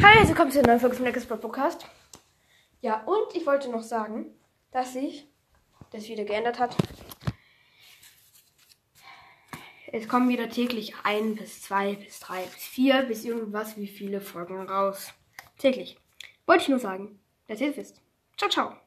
Hi, also willkommen zu einer neuen Folge von Neckes Podcast. Ja, und ich wollte noch sagen, dass sich das wieder geändert hat. Es kommen wieder täglich ein bis zwei bis drei bis vier bis irgendwas wie viele Folgen raus. Täglich. Wollte ich nur sagen, dass ihr es wisst. Ciao, ciao.